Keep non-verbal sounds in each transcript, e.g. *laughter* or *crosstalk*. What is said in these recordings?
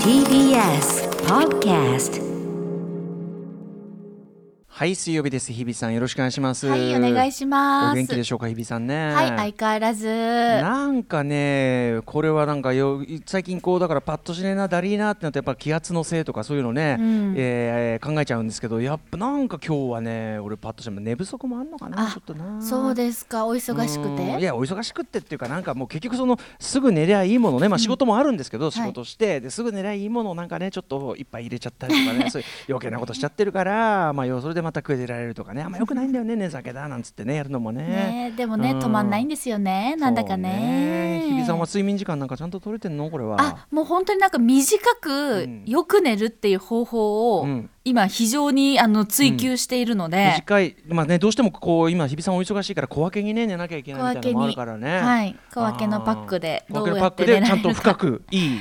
TBS Podcast はい水曜日です。日比さんよろしくお願いします。はい、お願いします。お元気でしょうか日比さんね。はい、相変わらず。なんかねこれはなんかよ最近こうだからパッとしねえなだりーなってなってやっぱ気圧のせいとかそういうのね、うん。えー考えちゃうんですけどやっぱなんか今日はね俺パッとしても寝不足もあんのかなあちょっとなそうですか、お忙しくうん。いて。やお忙しくってっていうかなんかもう結局そのすぐ寝りゃいいものねまあ仕事もあるんですけど、仕事してですぐ寝りゃいいものをなんかねちょっと一杯入れちゃったりとかね *laughs* そういう余計なことしちゃってるからまあよそれでまた食えてられるとかね。あんまよくないんだよね *laughs* 寝酒だなんつってねやるのもね。ね、でもね、うん。止まんないんですよね、なんだかね。日比さんは睡眠時間なんかちゃんと取れてんの？これは。あ、もう本当になんか短うくん。よく寝るっていう方法をうん。今非常にあの追求しているので、短い。まあねどうしてもこう今日比さんお忙しいから小分けにね寝なきゃいけないみたいなのもあるからね。はい、小分けのパックであー。小分けどうやってのパックでちゃんと寝られるか深くいい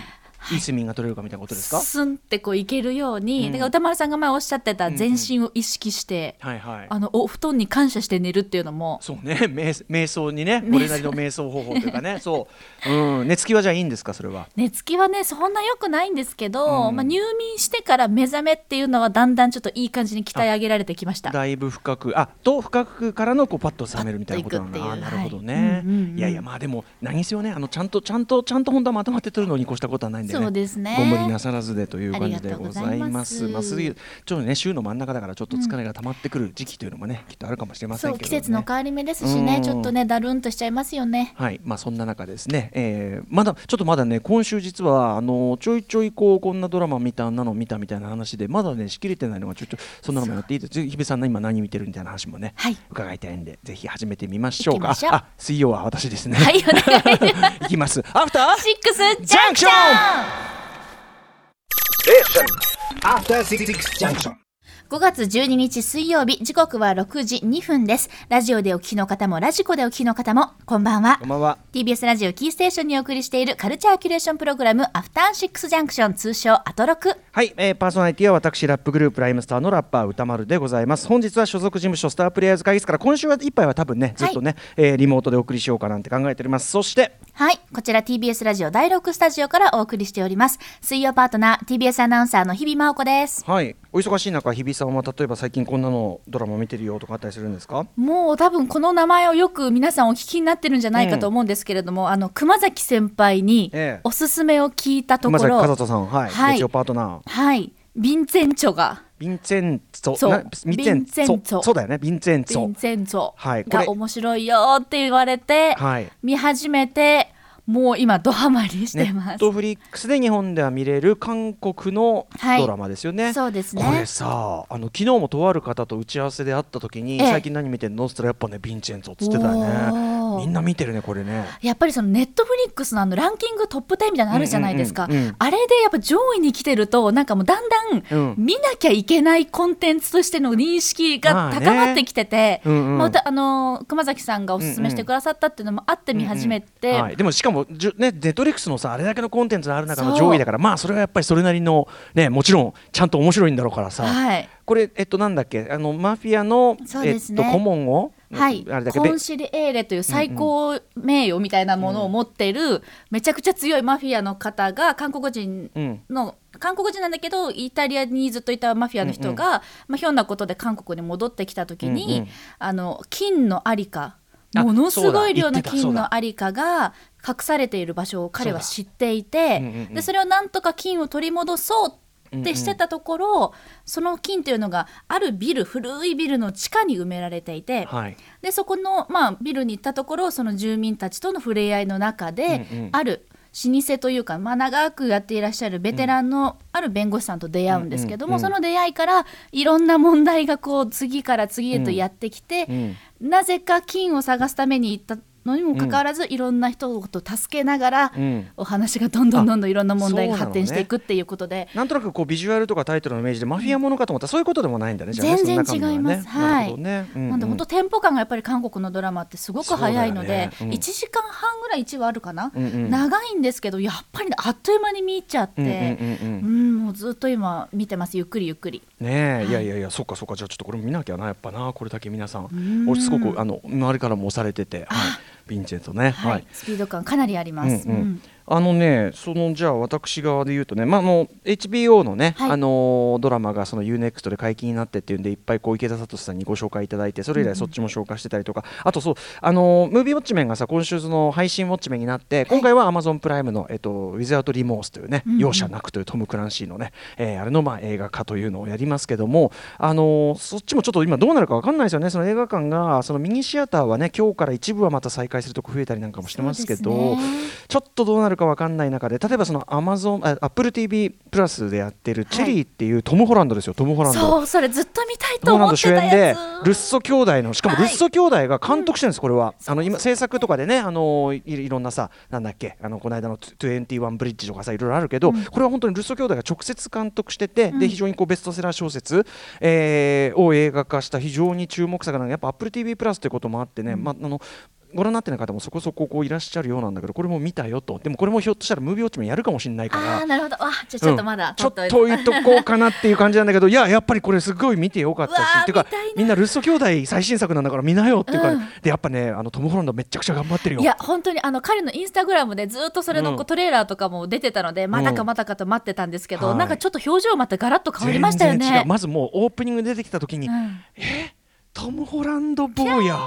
い。い睡眠が取れるかみたいなことですか？スンってこういけるように、うん。だから歌丸さんが前おっしゃってた全身を意識して、はいはい。あのお布団に感謝して寝るっていうのも。そうね。瞑瞑想にねこれなりの瞑想方法というかね。そう、うん、寝つきはじゃあいいんですかそれは？寝つきはねそんな良くないんですけど、うん。まあ、入眠してから目覚めっていうのはだんだんちょっといい感じに鍛え上げられてきました。だいぶ深く。あと深くからのこうパッと覚めるみたいなことなのパッといくっていうあなるほどね、はい。うんうんうん。いやいやまあでも何せよね。あのちゃんとちゃんとちゃんと本当はまとまって取るのに越したことはないんで。ねそうですね。ご無理なさらずでという感じでございます。まあすぐちょっとね週の真ん中だからちょっと疲れが溜まってくる時期というのもね、きっとあるかもしれませんけど、ね、季節の変わり目ですしね。うん。ちょっとねだるんとしちゃいますよね。はい、まあそんな中ですね、えーまだちょっとまだね今週実はあのちょいちょいこうこんなドラマ見たなの見たみたいな話でまだねしきれてないのがちょっとそんなのもやっていいです。日比さんの今何見てるみたいな話もね、はい。伺いたいんでぜひ始めてみましょうか。ああ水曜は私ですね。はいお願いします。*laughs* いきます。アフターシックスジャンクション.5月12日水曜日時刻は6時2分です。ラジオでお聞きの方もラジコでお聞きの方もこんばんは。こんばんは。TBS ラジオキーステーションにお送りしているカルチャーキュレーションプログラムアフターシックスジャンクション通称アトロク。はい、えーパーソナリティは私ラップグループライムスターのラッパー歌丸でございます。本日は所属事務所スタープレイヤーズ会議室から今週は一杯は多分ねずっとね、えーリモートでお送りしようかなんて考えております。そしてはい。こちら TBS ラジオ第6スタジオからお送りしております。水曜パートナー TBS アナウンサーの日々真央子です。はい、お忙しい中、日比さんは例えば最近こんなのドラマ見てるよとかあったりするんですか？もう多分この名前をよく皆さんお聞きになってるんじゃないかと思うんですけれども、あの熊崎先輩にええおすすめを聞いたと熊崎ころ、和人さん、はい、はい月曜パートナー、はい。ヴィンセンチョが、ヴィンチェンツォ、ヴィンチェンツォ。ツォ、そうだよね、ヴィンチェンツォ。ヴィン。センチョはいが面白いよって言われて、はい。見始めて、もう今ドハマりしてネます。ットフリックスで日本では見れる韓国のはい。ドラマですよね。そうですね。これさ、あの昨日もとある方と打ち合わせで会った時に、ええ。最近何見てんのって言ったらやっぱねヴィンチェンツォっつってたよおね。ー。みんな見てるねこれね。やっぱりそのネットフリックスのあのランキングトップ10みたいなのあるじゃないですか、あれでやっぱ上位に来てるとなんかもうだんだうん。ん見なきゃいけないコンテンツとしての認識が高まってきてて、まあねうんうん。またあの熊崎さんがおすすめしてくださったっていうのもあって見始めて、はい、でもしかもじゅねネットフリックスのさあれだけのコンテンツがある中の上位だからまあそれはやっぱりそれなりのねもちろんちゃんと面白いんだろうからさ、はい。これえっとなんだっけ？あのマフィアの、えっと顧問をはい、あれだっけべコンシリエーレという最高名誉みたいなものを持っているめちゃくちゃ強いマフィアの方が韓国人うん。の韓国人なんだけどイタリアにずっといたマフィアの人が、まあ、ひょんなことで韓国に戻ってきた時に、うんうん。あの金のありかあものすごい量の金のありかが隠されている場所を彼は知っていうんうんてうん。でそれをなんとか金を取り戻そうってしてたところ、その金というのがあるビル古いビルの地下に埋められていて、はい。でそこの、まあ、ビルに行ったところその住民たちとの触れ合いの中で、うんうんある老舗というか、まあ、長くやっていらっしゃるベテランのある弁護士さんと出会うんですけども、うんうんその出会いからいろんな問題がこう次から次へとやってきて、うん。なぜか金を探すために行ったのにもかかわらず、いろんな人を助けながら、うん。お話がどんどんどんどんいろんな問題が発展していくっていうことで、なんとなくこうビジュアルとかタイトルのイメージでマフィアものかと思ったらそういうことでもないんだね。ね全然違います。はい。なんで本当テンポ感がやっぱり韓国のドラマってすごく早いので、ね。うん。1時間半ぐらい1話あるかな、うんうん。長いんですけどやっぱりねあっという間に見入っちゃって、うんもうずっと今見てますゆっくりゆっくり。ねえ、い。やいやいやそっかそっかじゃあちょっとこれ見なきゃなやっぱな。これだけ皆さんん。俺すごくあの周りからも押されてて、はい、ヴィンチェントね。はい。はい。スピード感かなりあります。うん。うんあのね、そのじゃあ私側で言うとね、まあ、あの HBO のね、はい。あのドラマがその UNEXT で解禁になってっていうんでいっぱいこう池田聡さんにご紹介いただいてそれ以来そっちも紹介してたりとか、あとそうあのムービーウォッチメンがさ今週その配信ウォッチメンになって今回は Amazon プライムの、えっと、ウィズアウトリモースというね、うんうん。容赦なくというトム・クランシーのね、えーあれのまあ映画化というのをやりますけども、あのそっちもちょっと今どうなるかわかんないですよね。その映画館がそのミニシアターはね今日から一部はまた再開するとこ増えたりなんかもしてますけど。ね。ちょっとどうなるかわかんない中で例えばその Amazon あ Apple TV プラスでやってるチェリーっていうトム・ホランドですよ、トム・ホランド。そうそれずっと見たいトム・ホランドと思ってた主演でやつルッソ兄弟のしかもはいルッソ兄弟が監督してるんです、これは。あの今制作とかでねあのいいろんなさなんだっけあのこの間の21ブリッジとかさいろいろあるけど、これは本当にルッソ兄弟が直接監督してて、で非常にこうベストセラー小説、えーを映画化した非常に注目作なんでやっぱ Apple TV プラスということもあってね、まああのご覧になってない方もそこそここういらっしゃるようなんだけどこれも見たよと。でもこれもひょっとしたらムービーウォッチもやるかもしれないから。ああなるほど。わじゃあちょっとまだ、うんちょっと置いとこうかなっていう感じなんだけどいややっぱりこれすごい見てよかったしっていうかみんなルッソ兄弟最新作なんだから見なよっていうか、うん。でやっぱねあのトム・ホランドめちゃくちゃ頑張ってるよ。いや本当にあの彼のインスタグラムでずっとそれのこううんトレーラーとかも出てたので、まだかまだかと待ってたんですけど、はい。なんかちょっと表情またガラッと変わりましたよね。う。まずもうオープニングで出てきた時に、うん。トム・ホランド坊や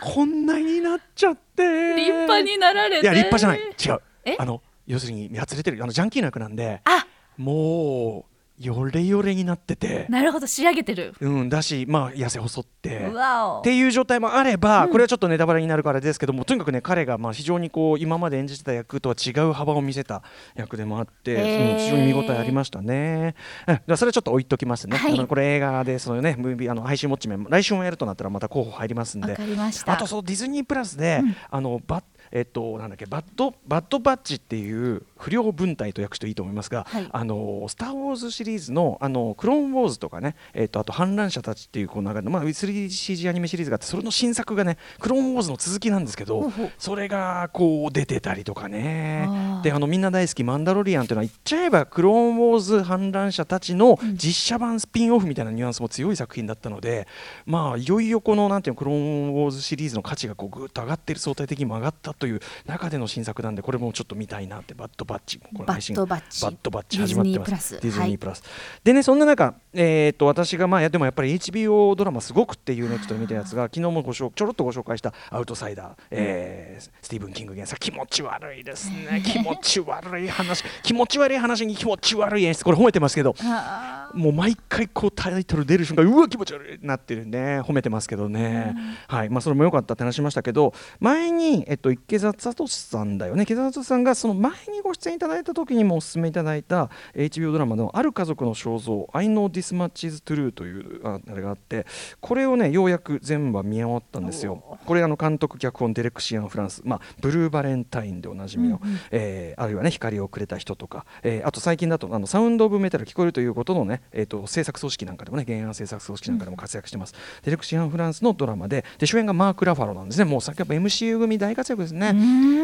こんなになっちゃって。立派になられて。いや立派じゃない。違う。え？あの要するにやつれてるあのジャンキーな役なんであ。もうよれよれになっててなるほど仕上げてる。うんだしまあ痩せ細ってうわおっていう状態もあれば、これはちょっとネタバレになるからですけどもとにかくね彼がまあ非常にこう今まで演じてた役とは違う幅を見せた役でもあって、へーうん非常に見応えありましたね。うんそれはちょっと置いときますね。はいあのこれ映画でそのねムービーあの配信ウォッチメン来週もやるとなったらまた候補入りますんでわか。りました。あとそうディズニープラスで、あのバッえっとなんだっけバッドバッドバッジっていう不良分隊と訳していいと思いますが、はい。あのスター・ウォーズシリーズのあのクローン・ウォーズとかね、えっとあと反乱者たちっていうこうなんかまあ 3CG アニメシリーズがあってそれの新作がねクローン・ウォーズの続きなんですけど、それがこう出てたりとかね。であのみんな大好きマンダロリアンっていうのは言っちゃえばクローン・ウォーズ反乱者たちの実写版スピンオフみたいなニュアンスも強い作品だったのでまあいよいよこのなんていうのクローン・ウォーズシリーズの価値がこうぐっと上がっている相対的にも上がったという中での新作なんでこれもちょっと見たいなってバッドバッチもこの配信バッドバッドバッチ始まってます。ディズニープラス。でねそんな中、えー、と私がまあでもやっぱり HBO ドラマすごくっていうネクストで見たやつが昨日もご紹ちょろっとご紹介した「アウトサイダー」えースティーブン・キング原作。気持ち悪いですね。気持ち悪い話。気持ち悪い話に気持ち悪い演出。これ褒めてますけど。あもう毎回こうタイトル出る瞬間うわ気持ち悪いなってるね褒めてますけどね、はい。まあそれも良かったって話しましたけど前にえっと池澤聡さんだよね。池澤聡さんがその前にご出演いただいた時にもお勧めいただいた HBO ドラマのある家族の肖像 I know this much is true というああれがあってこれをねようやく全部見終わったんですよ。これあの監督脚本デレクシアン・フランスまあブルーバレンタインでおなじみの、えーあるいはね光をくれた人とか、えーあと最近だとあのサウンド・オブ・メタル聞こえるということのね、えー、と制作組織なんかでもね原案制作組織なんかでも活躍してます、デレクシアン・フランスのドラマでで主演がマーク・ラファロなんですね。もうさっきやっぱ MCU 組大活躍ですね。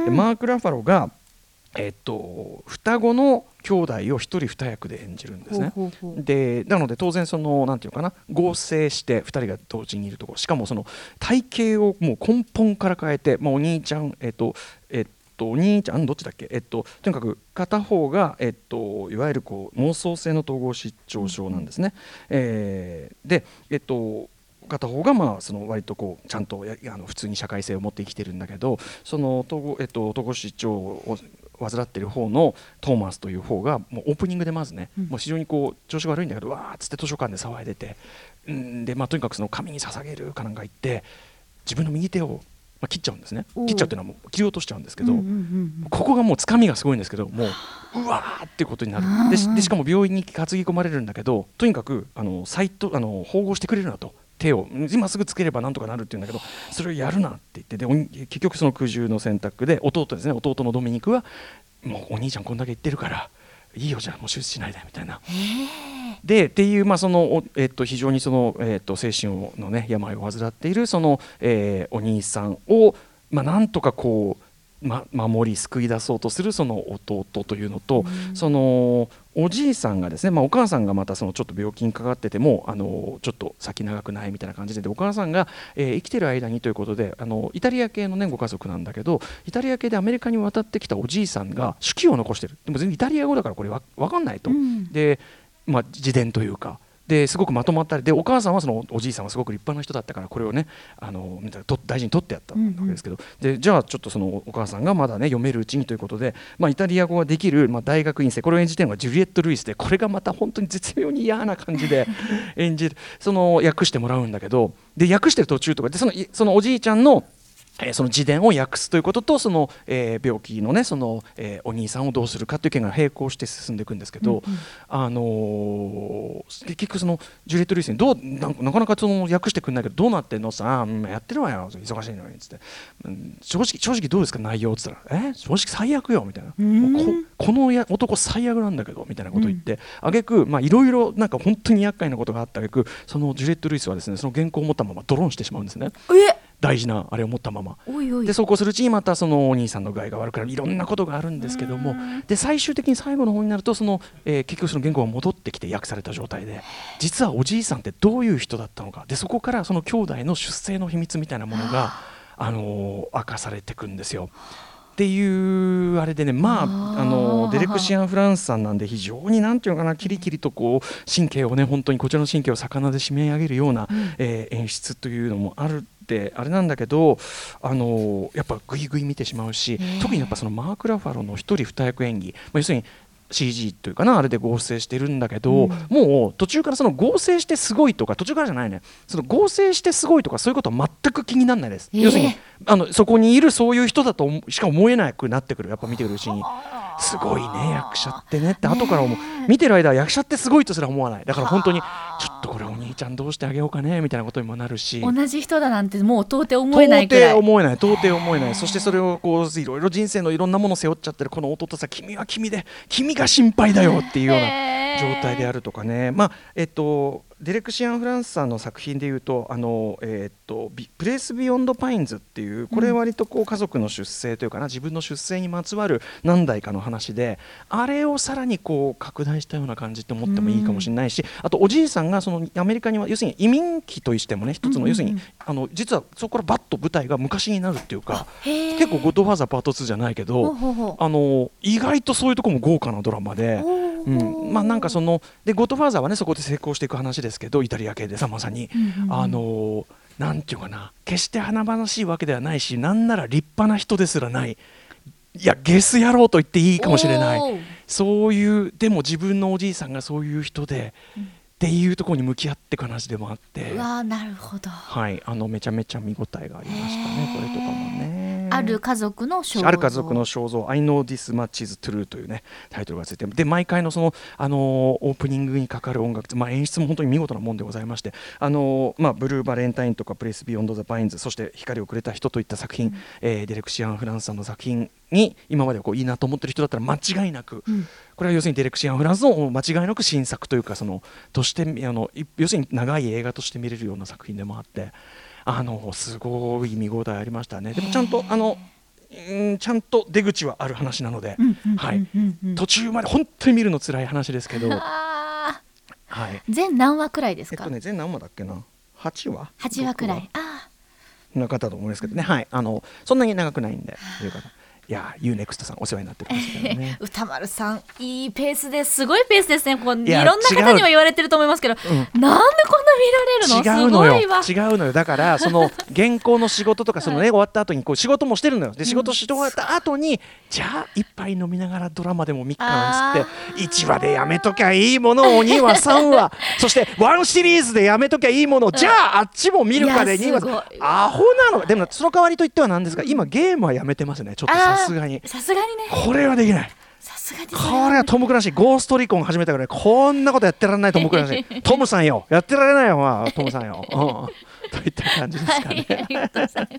でマーク・ラファロがえっと、双子の兄弟を一人二役で演じるんですね。ほうほうほう。でなので当然そのなんていうのかな合成して2人が同時にいるところ。しかもその体型をもう根本から変えて、まあ、お兄ちゃんえっとえっとお兄ちゃんどっちだっけ？えっととにかく片方がえっといわゆるこう妄想性の統合失調症なんですね。えーでえっと片方がまあその割とこうちゃんとやあの普通に社会性を持って生きてるんだけどその統合、えっと、統合失調を患っている方のトーマスという方がもうオープニングでまずね、もう非常にこう調子悪いんだけどわーっつって図書館で騒いでてうんで、まあ、とにかくその神に捧げるかなんか言って自分の右手を、まあ、切っちゃうんですね。切っちゃうっていうのはもう切り落としちゃうんですけど、うんうんうんここがもうつかみがすごいんです。けどもううわーっていうことになる。でしかも病院に担ぎ込まれるんだけどとにかくあのサイトあの縫合してくれるなと。手を今すぐつければなんとかなるって言うんだけどそれをやるなって言ってで結局その苦渋の選択で弟ですね。弟のドミニクはもうお兄ちゃんこんだけ言ってるからいいよじゃあもう手術しないでみたいな。でっていう、まあそのおえっと非常にその、えっと精神の、ね、病を患っているその、えーお兄さんを、まあ、なんとかこうま、守り救い出そうとするその弟というのと、そのおじいさんがですね、まあ、お母さんがまたそのちょっと病気にかかっててもあのちょっと先長くないみたいな感じででお母さんが、えー生きてる間にということであのイタリア系の、ね、ご家族なんだけどイタリア系でアメリカに渡ってきたおじいさんが手記を残してる。でも全然イタリア語だからこれわ分かんないと。うん。で、まあ、自伝というか。ですごくまとまったり。でお母さんはそのおじいさんはすごく立派な人だったからこれをねあのみたいなと大事に取ってやったわけですけど、でじゃあちょっとそのお母さんがまだね読めるうちにということで、まあ、イタリア語ができる、まあ、大学院生。これを演じてるのがジュリエット・ルイスで。これがまた本当に絶妙に嫌な感じで *laughs* 演じる。その訳してもらうんだけど。で訳してる途中とか。でそのいそのおじいちゃんのえーその自伝を訳すということとその、えー病気のねその、えーお兄さんをどうするかという件が並行して進んでいくんですけど、あのー結局そのジュリエット・ルイスにどうなんかなかその訳してくんないけどどうなってんの？さあうんやってるわよ。忙しいのにっつって、うん正直正直どうですか？内容っつったら。え？正直最悪よみたいな。ここのや男最悪なんだけどみたいなこと言って。あげくまあいろいろなんか本当に厄介なことがあったあげくそのジュリエット・ルイスはですねその原稿を持ったままドローンしてしまうんですね。え？大事なあれを持ったまま。でそうこうするうちにまたそのお兄さんの具合が悪くなる。いろんなことがあるんですけども。で最終的に最後の方になるとその、えー結局その言語が戻ってきて訳された状態で実はおじいさんってどういう人だったのか。でそこからその兄弟の出生の秘密みたいなものが、あ。のー明かされてくんですよ。っていうあれでねまああのデレクシアン・フランスさんなんで非常になんていうのかなキリキリとこう神経をね本当にこちらの神経を魚で締め上げるような、えー演出というのもあるってあれなんだけどあのやっぱグイグイ見てしまうし特にやっぱそのマーク・ラファロの一人二役演技、まあ、要するに CG というかなあれで合成してるんだけど、もう途中からその合成してすごいとか途中からじゃないね。その合成してすごいとかそういうことは全く気にならないです、えー要するにあのそこにいるそういう人だと思しか思えなくなってくるやっぱ見てるうちに。すごいね役者ってねって後から思う。見てる間は役者ってすごいとすら思わない。だから本当にちょっとこれちゃんどうしてあげようかねみたいなことにもなるし。同じ人だなんてもう到底思えないくらい。到底思えない到底思えない。そしてそれをこういろいろ人生のいろんなものを背負っちゃってるこの弟さ君は君で君が心配だよっていうような状態であるとかね。まあえっとデレク・シアンフランスさんの作品でいうと「あのえっとビプレイス・ビヨンド・パインズ」っていうこれ割とこう家族の出生というかな自分の出生にまつわる何代かの話であれをさらにこう拡大したような感じって思ってもいいかもしれないしあとおじいさんがそのアメリカには要するに移民期としてもね一つの要するにあの実はそこからバッと舞台が昔になるっていうか結構「ゴッドファーザーパート2」じゃないけどあの意外とそういうところも豪華なドラマで。うん、まあなんかそのでゴッドファーザーはねそこで成功していく話ですけどイタリア系でさまさに、あのなんていうかな。決して華々しいわけではないしなんなら立派な人ですらない。いやゲス野郎と言っていいかもしれない。そういうでも自分のおじいさんがそういう人で、っていうところに向き合っていく話でもあって。うわーなるほど。はい。あのめちゃめちゃ見応えがありましたねこれとかもね。ある家族の肖像。ある家族の肖像「I know this much is true」というねタイトルがついてで毎回のその、あのーオープニングにかかる音楽、まあ、演出も本当に見事なもんでございまして「あのーまあ、ブルーバレンタイン」とか「プレイス・ビヨンド・ザ・パインズ」そして「光をくれた人」といった作品、えーデレク・シアンフランスさんの作品に今までこういいなと思ってる人だったら間違いなく、これは要するにデレク・シアンフランスの間違いなく新作というかそのとしてあのい要するに長い映画として見れるような作品でもあってあのすごい見応えありましたね。でもちゃんとあのうんちゃんと出口はある話なので、はい、途中まで本当に見るの辛い話ですけど、はい、全何話くらいですか、えっとね全何話だっけな？8話？八話くら六いあの方と思うんですけどね、はい、あのそんなに長くないんでという方いや UNEXT さんお世話になってるんですけどね。*laughs* 歌丸さんいいペースです。ごいペースですね。こういろんな方にも言われてると思いますけど、なんでこんな見られるの？違うのよ。だからその *laughs* 原稿の仕事とかそのね終わった後にこう仕事もしてるのよ。で仕事し終わった後に、じゃあ一杯飲みながらドラマでも見っかなんつって1話でやめときゃいいものを2話3話。*laughs* そして1シリーズでやめときゃいいものをじゃああっちも見るかで2いやすごい。話。アホなの。でもその代わりといってはなんですが今ゲームはやめてますねちょっとさすがに。さすがにね。これはできない。さすがにこれはトム・クランシーゴーストリコン始めたぐらいこんなことやってられないトム・クランシー。トムさんよ。やってられないよ、まあ、トムさんよ、うん、*laughs* といった感じですかね、はい。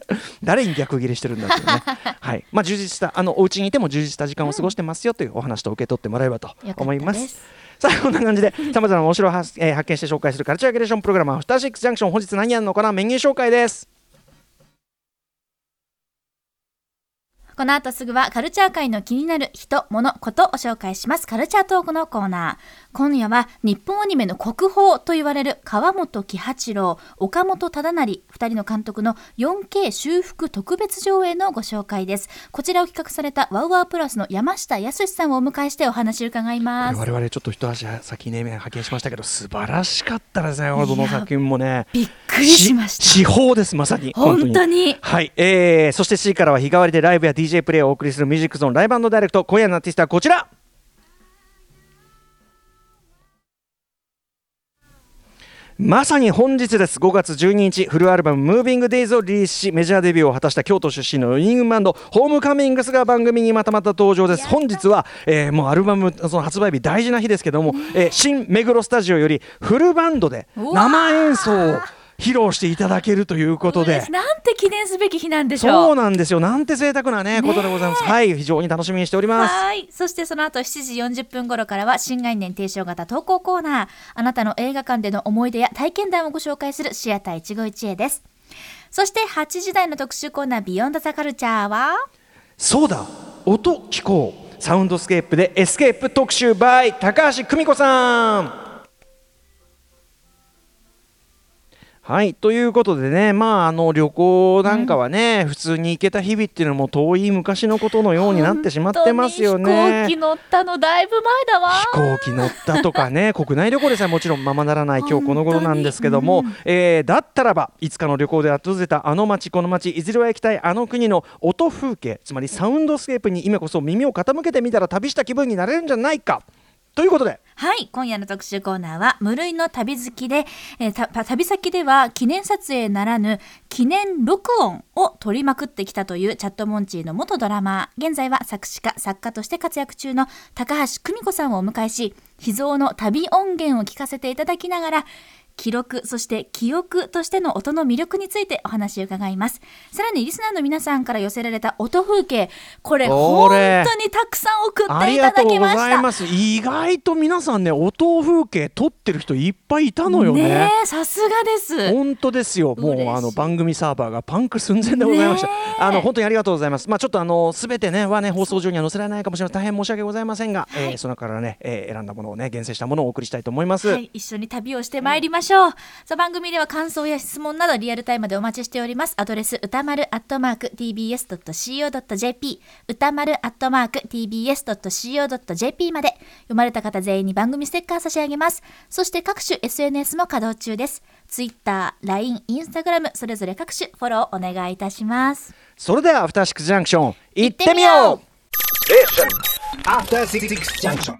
誰に逆ギレしてるんだっていうね、はい。まあ、充実したあのお家にいても充実した時間を過ごしてますよというお話と受け取ってもらえればと思います。さあこんな感じでさまざまな面白を発,、えー発見して紹介するカルチャーキュレーションプログラム「アフターシックスジャンクション」本日何やるのかなメニュー紹介です。この後すぐはカルチャー界の気になる人、物、ことを紹介します。カルチャートークのコーナー。今夜は日本アニメの国宝と言われる川本喜八郎、岡本忠成、二人の監督の 4K 修復特別上映のご紹介です。こちらを企画されたワウワウプラスの山下康さんをお迎えしてお話を伺います。我々ちょっと一足先にね拝見しましたけど素晴らしかったですねどの作品もね。びっくりしました。司法ですまさに。本当に。はい、えー、そして C からは日替わりでライブや DJ プレイをお送りするミュージックゾーンライブダイレクト今夜のアーティストはこちらまさに本日です。5月12日フルアルバム「MovingDays」をリリースしメジャーデビューを果たした京都出身の4人組バンドホームカミングスが番組にまたまた登場です。本日は、えー、もうアルバムその発売日大事な日ですけども、えー、新目黒スタジオよりフルバンドで生演奏を披露していただけるということで。なんて記念すべき日なんでしょう。そうなんですよ。なんて贅沢なね、ことでございます。はい、非常に楽しみにしております。はい。そしてその後7時40分頃からは新概念提唱型投稿コーナー。あなたの映画館での思い出や体験談をご紹介するシアター一期一会です。そして8時台の特集コーナービヨンドザカルチャーは？そうだ、音聞こう。サウンドスケープでエスケープ特集 by 高橋久美子さん。はいということでね、まあ、あの旅行なんかはね、うん、普通に行けた日々っていうのも遠い昔のことのようになってしまってますよね。飛行機乗ったのだいぶ前だわ。飛行機乗ったとかね *laughs* 国内旅行でさえもちろんままならない今日この頃なんですけども、うん、えー、だったらばいつかの旅行で訪れたあの街この街いずれは行きたいあの国の音風景つまりサウンドスケープに今こそ耳を傾けてみたら旅した気分になれるんじゃないか。ということで。はい今夜の特集コーナーは無類の旅好きで、えー、旅先では記念撮影ならぬ記念録音を取りまくってきたというチャットモンチーの元ドラマー。現在は作詞家作家として活躍中の高橋久美子さんをお迎えし秘蔵の旅音源を聞かせていただきながら記録そして記憶としての音の魅力についてお話を伺います。さらにリスナーの皆さんから寄せられた音風景。これ本当にたくさん送っていただきました。意外と皆さんね音風景撮ってる人いっぱいいたのよね。さすがです。本当ですよ。もうあの番組サーバーがパンク寸前でございました。あの本当にありがとうございます。まあちょっとあのすべてねはね放送上には載せられないかもしれない。大変申し訳ございませんが、はい、えー、その中からね、えー、選んだものをね厳選したものをお送りしたいと思います、はい、一緒に旅をしてまいりましょう、うん、さあ番組では感想や質問などリアルタイムでお待ちしております。アドレス歌丸アットマーク tbs.co.jp 歌丸アットマーク tbs.co.jp まで。読まれた方全員に番組ステッカー差し上げます。そして各種 SNS も稼働中です。Twitter、LINE、Instagram それぞれ各種フォローお願いいたします。それではアフターシックスジャンクション行ってみよう。アフターシックスジャンクション